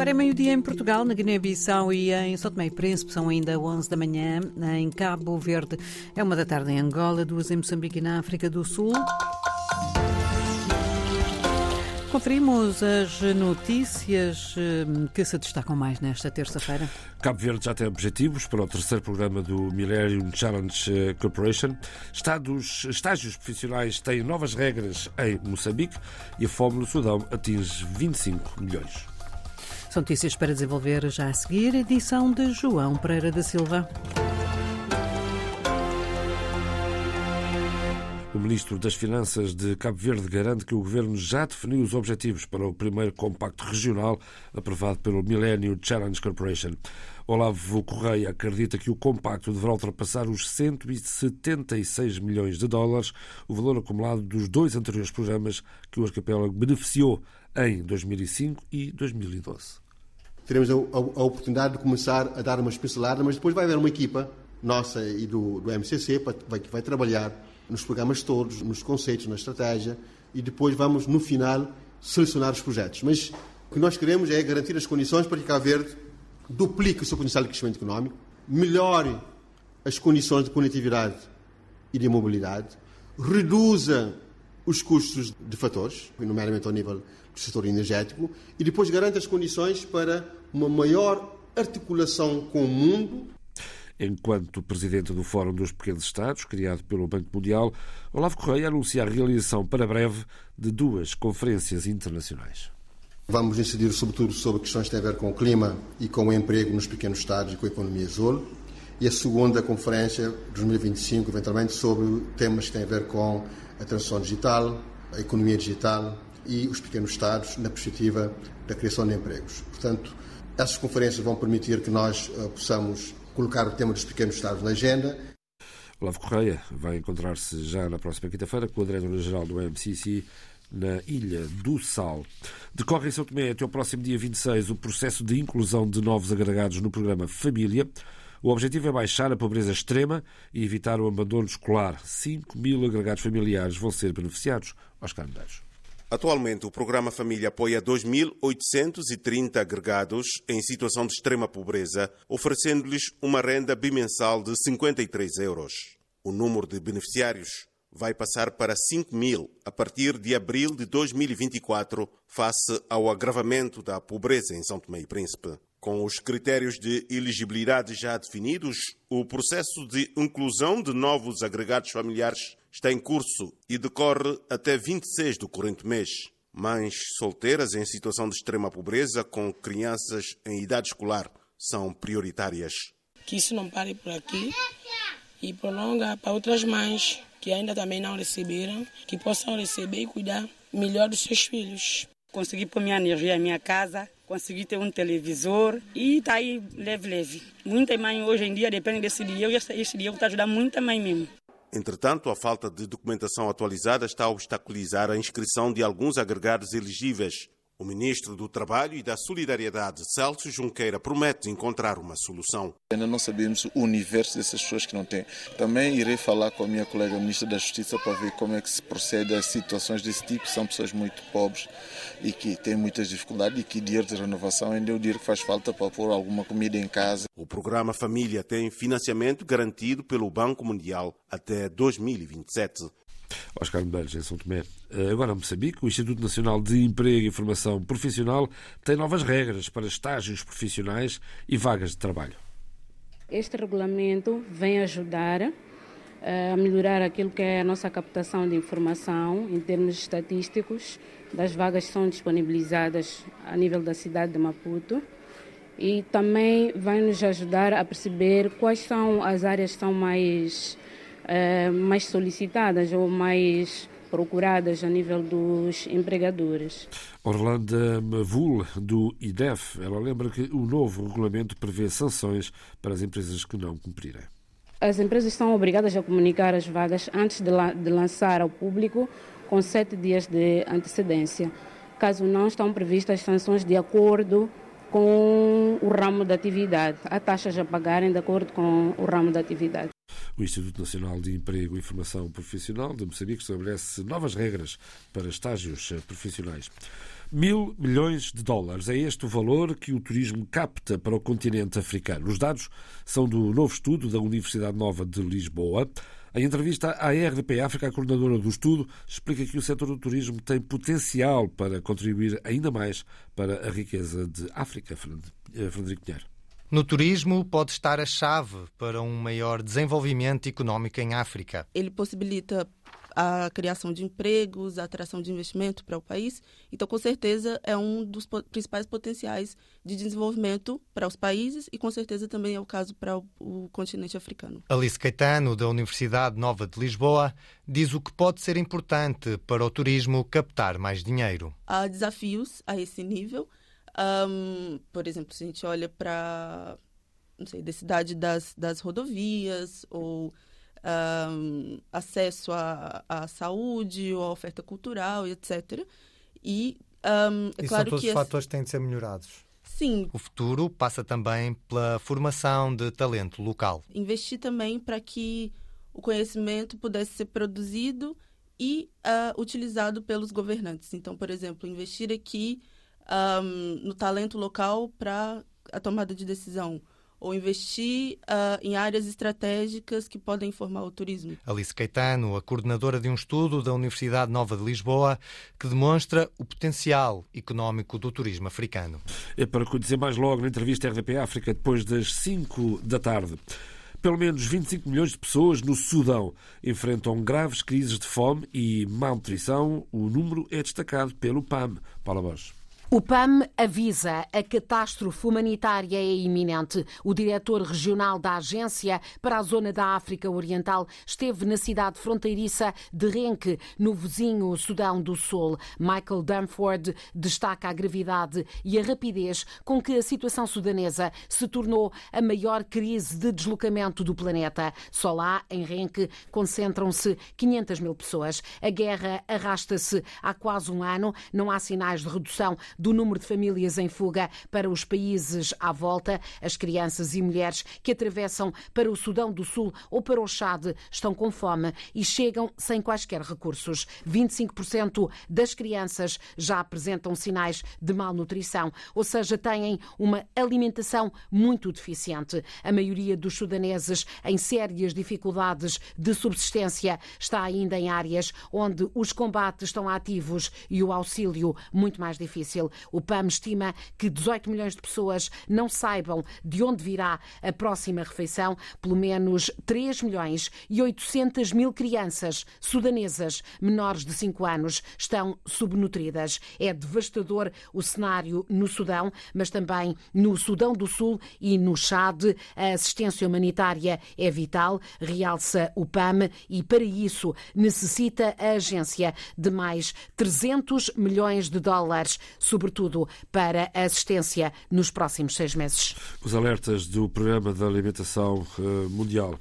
Agora é meio-dia em Portugal, na Guiné-Bissau e em São Tomé e Príncipe são ainda 11 da manhã. Em Cabo Verde é uma da tarde em Angola, duas em Moçambique e na África do Sul. Conferimos as notícias hum, que se destacam mais nesta terça-feira. Cabo Verde já tem objetivos para o terceiro programa do Millennium Challenge eh, Corporation. Estados, estágios profissionais têm novas regras em Moçambique e a fome no Sudão atinge 25 milhões. São notícias para desenvolver já a seguir, edição de João Pereira da Silva. O ministro das Finanças de Cabo Verde garante que o governo já definiu os objetivos para o primeiro compacto regional aprovado pelo Millennium Challenge Corporation. Olavo Correia acredita que o compacto deverá ultrapassar os 176 milhões de dólares, o valor acumulado dos dois anteriores programas que o arquipélago beneficiou em 2005 e 2012. Teremos a, a, a oportunidade de começar a dar uma pincelada, mas depois vai haver uma equipa nossa e do, do MCC que vai, vai trabalhar nos programas todos, nos conceitos, na estratégia e depois vamos, no final, selecionar os projetos. Mas o que nós queremos é garantir as condições para que Cabo Verde duplique o seu potencial de crescimento económico, melhore as condições de conectividade e de mobilidade, reduza os custos de fatores, nomeadamente ao nível setor energético, e depois garante as condições para uma maior articulação com o mundo Enquanto presidente do Fórum dos Pequenos Estados, criado pelo Banco Mundial, Olavo Correia anuncia a realização para breve de duas conferências internacionais. Vamos incidir sobretudo sobre questões que têm a ver com o clima e com o emprego nos pequenos estados e com a economia azul. E a segunda conferência, 2025, eventualmente, sobre temas que têm a ver com a transição digital, a economia digital e os pequenos estados na perspectiva da criação de empregos. Portanto, essas conferências vão permitir que nós uh, possamos colocar o tema dos pequenos Estados na agenda. Olavo Correia vai encontrar-se já na próxima quinta-feira com o diretor-geral do MCC na Ilha do Sal. Decorre em São Tomé até o próximo dia 26 o processo de inclusão de novos agregados no programa Família. O objetivo é baixar a pobreza extrema e evitar o abandono escolar. 5 mil agregados familiares vão ser beneficiados. Oscar Medeiros. Atualmente, o programa Família apoia 2.830 agregados em situação de extrema pobreza, oferecendo-lhes uma renda bimensal de 53 euros. O número de beneficiários vai passar para 5 mil a partir de abril de 2024, face ao agravamento da pobreza em São Tomé e Príncipe. Com os critérios de elegibilidade já definidos, o processo de inclusão de novos agregados familiares está em curso e decorre até 26 do corrente mês. Mães solteiras em situação de extrema pobreza com crianças em idade escolar são prioritárias. Que isso não pare por aqui e prolonga para outras mães que ainda também não receberam, que possam receber e cuidar melhor dos seus filhos. Consegui pôr minha energia em minha casa, consegui ter um televisor e está aí leve, leve. Muita mãe hoje em dia depende desse dinheiro e esse dinheiro está ajudando muita mãe mesmo. Entretanto, a falta de documentação atualizada está a obstaculizar a inscrição de alguns agregados elegíveis. O ministro do Trabalho e da Solidariedade, Celso Junqueira, promete encontrar uma solução. Ainda não sabemos o universo dessas pessoas que não têm. Também irei falar com a minha colega ministra da Justiça para ver como é que se procede a situações desse tipo. São pessoas muito pobres e que têm muitas dificuldades e que dinheiro de renovação ainda é o dinheiro que faz falta para pôr alguma comida em casa. O programa Família tem financiamento garantido pelo Banco Mundial até 2027. Oscar Medeiros, em São Tomé. Eh, agora, Moçambique, o Instituto Nacional de Emprego e Formação Profissional tem novas regras para estágios profissionais e vagas de trabalho. Este regulamento vem ajudar eh, a melhorar aquilo que é a nossa captação de informação em termos estatísticos das vagas que são disponibilizadas a nível da cidade de Maputo e também vai nos ajudar a perceber quais são as áreas que são mais uh, mais solicitadas ou mais procuradas a nível dos empregadores. Orlando Mavul, do IDEF, ela lembra que o novo regulamento prevê sanções para as empresas que não cumprirem. As empresas são obrigadas a comunicar as vagas antes de, la de lançar ao público com sete dias de antecedência. Caso não, estão previstas sanções de acordo com o ramo da atividade. Há taxas a pagarem de acordo com o ramo da atividade. O Instituto Nacional de Emprego e Formação Profissional de Moçambique estabelece novas regras para estágios profissionais. Mil milhões de dólares é este o valor que o turismo capta para o continente africano. Os dados são do novo estudo da Universidade Nova de Lisboa. Em entrevista à RDP África, a coordenadora do estudo explica que o setor do turismo tem potencial para contribuir ainda mais para a riqueza de África. Frederico Pinheiro. No turismo pode estar a chave para um maior desenvolvimento económico em África. Ele possibilita a criação de empregos, a atração de investimento para o país. Então, com certeza, é um dos principais potenciais de desenvolvimento para os países e, com certeza, também é o caso para o, o continente africano. Alice Caetano, da Universidade Nova de Lisboa, diz o que pode ser importante para o turismo captar mais dinheiro. Há desafios a esse nível. Um, por exemplo, se a gente olha para não sei, da cidade das, das rodovias ou um, acesso à, à saúde ou à oferta cultural, etc. E um, é e claro são todos que os fatores que têm de ser melhorados. Sim. O futuro passa também pela formação de talento local. Investir também para que o conhecimento pudesse ser produzido e uh, utilizado pelos governantes. Então, por exemplo, investir aqui um, no talento local para a tomada de decisão ou investir uh, em áreas estratégicas que podem informar o turismo. Alice Caetano, a coordenadora de um estudo da Universidade Nova de Lisboa, que demonstra o potencial económico do turismo africano. É para dizer mais logo na entrevista RDP África, depois das 5 da tarde. Pelo menos 25 milhões de pessoas no Sudão enfrentam graves crises de fome e malnutrição. O número é destacado pelo PAM. Paula Borges. O PAM avisa a catástrofe humanitária é iminente. O diretor regional da Agência para a Zona da África Oriental esteve na cidade fronteiriça de Renque, no vizinho Sudão do Sul. Michael Dunford destaca a gravidade e a rapidez com que a situação sudanesa se tornou a maior crise de deslocamento do planeta. Só lá, em Renque, concentram-se 500 mil pessoas. A guerra arrasta-se há quase um ano. Não há sinais de redução do número de famílias em fuga para os países à volta. As crianças e mulheres que atravessam para o Sudão do Sul ou para o Chad estão com fome e chegam sem quaisquer recursos. 25% das crianças já apresentam sinais de malnutrição, ou seja, têm uma alimentação muito deficiente. A maioria dos sudaneses em sérias dificuldades de subsistência está ainda em áreas onde os combates estão ativos e o auxílio muito mais difícil. O PAM estima que 18 milhões de pessoas não saibam de onde virá a próxima refeição. Pelo menos 3 milhões e 800 mil crianças sudanesas menores de 5 anos estão subnutridas. É devastador o cenário no Sudão, mas também no Sudão do Sul e no Chad. A assistência humanitária é vital, realça o PAM, e para isso necessita a agência de mais 300 milhões de dólares, sobretudo para assistência nos próximos seis meses. Os alertas do Programa da Alimentação eh, Mundial.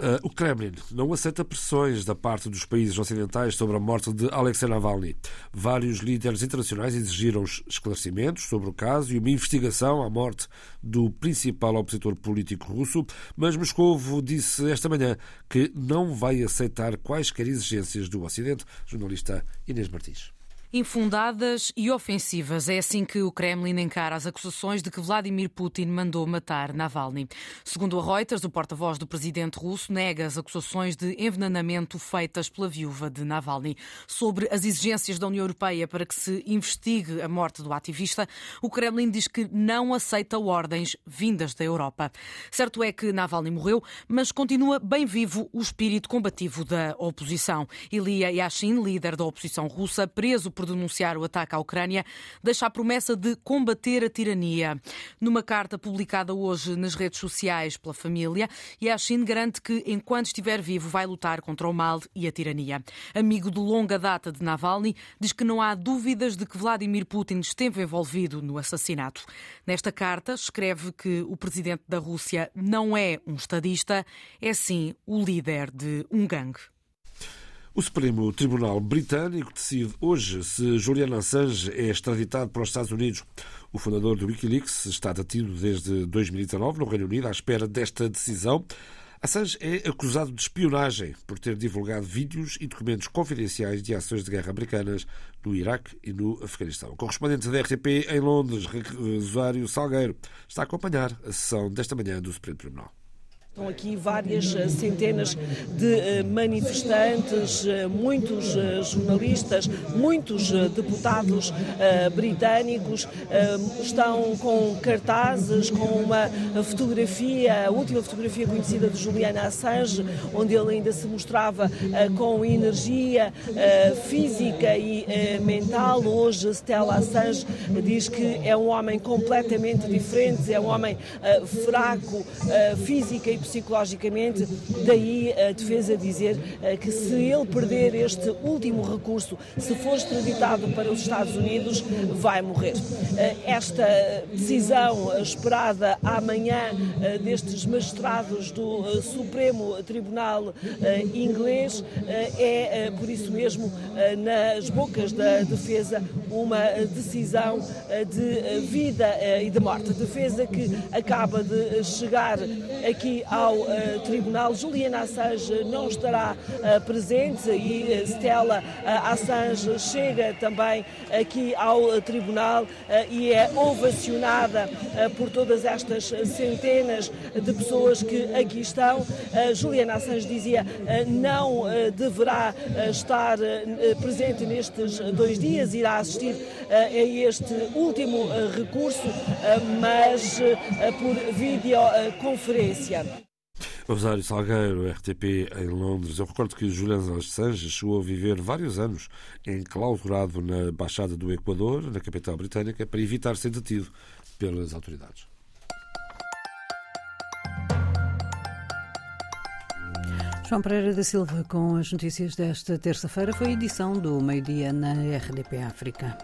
Uh, o Kremlin não aceita pressões da parte dos países ocidentais sobre a morte de Alexei Navalny. Vários líderes internacionais exigiram esclarecimentos sobre o caso e uma investigação à morte do principal opositor político russo, mas Moscou disse esta manhã que não vai aceitar quaisquer exigências do Ocidente. Jornalista Inês Martins infundadas e ofensivas. É assim que o Kremlin encara as acusações de que Vladimir Putin mandou matar Navalny. Segundo a Reuters, o porta-voz do presidente russo nega as acusações de envenenamento feitas pela viúva de Navalny. Sobre as exigências da União Europeia para que se investigue a morte do ativista, o Kremlin diz que não aceita ordens vindas da Europa. Certo é que Navalny morreu, mas continua bem vivo o espírito combativo da oposição. Ilia Yashin, líder da oposição russa, preso por denunciar o ataque à Ucrânia, deixa a promessa de combater a tirania. Numa carta publicada hoje nas redes sociais pela família, Yashin garante que, enquanto estiver vivo, vai lutar contra o mal e a tirania. Amigo de longa data de Navalny, diz que não há dúvidas de que Vladimir Putin esteve envolvido no assassinato. Nesta carta, escreve que o presidente da Rússia não é um estadista, é sim o líder de um gangue. O Supremo Tribunal Britânico decide hoje se Julian Assange é extraditado para os Estados Unidos. O fundador do Wikileaks está detido desde 2019 no Reino Unido à espera desta decisão. Assange é acusado de espionagem por ter divulgado vídeos e documentos confidenciais de ações de guerra americanas no Iraque e no Afeganistão. Correspondente da RTP em Londres, Rosário Salgueiro, está a acompanhar a sessão desta manhã do Supremo Tribunal. Estão aqui várias eh, centenas de eh, manifestantes, eh, muitos jornalistas, muitos deputados britânicos estão com cartazes, com uma fotografia, a última fotografia conhecida de Julian Assange, onde ele ainda se mostrava com energia física e mental. Hoje, Stella Assange diz que é um homem completamente diferente, é um homem fraco física e psicologicamente. Daí a defesa dizer eh, que se ele perder este último recurso, se for extraditado para os Estados Unidos, vai morrer. Eh, esta decisão esperada amanhã eh, destes magistrados do Supremo Tribunal inglês é, por isso mesmo, nas bocas da defesa, uma decisão de vida e de morte. Defesa que acaba de chegar aqui ao uh, tribunal. Juliana Assange não estará uh, presente e uh, Stella Assange chega também aqui ao tribunal e é ovacionada por todas estas centenas de pessoas que aqui estão. Juliana Assange dizia não deverá estar presente nestes dois dias, irá assistir a este último recurso, mas por videoconferência. Rosário Salgueiro, RTP em Londres. Eu recordo que Julian Assange chegou a viver vários anos enclausurado na Embaixada do Equador, na capital britânica, para evitar ser detido pelas autoridades. João Pereira da Silva com as notícias desta terça-feira foi a edição do meio-dia na RDP África.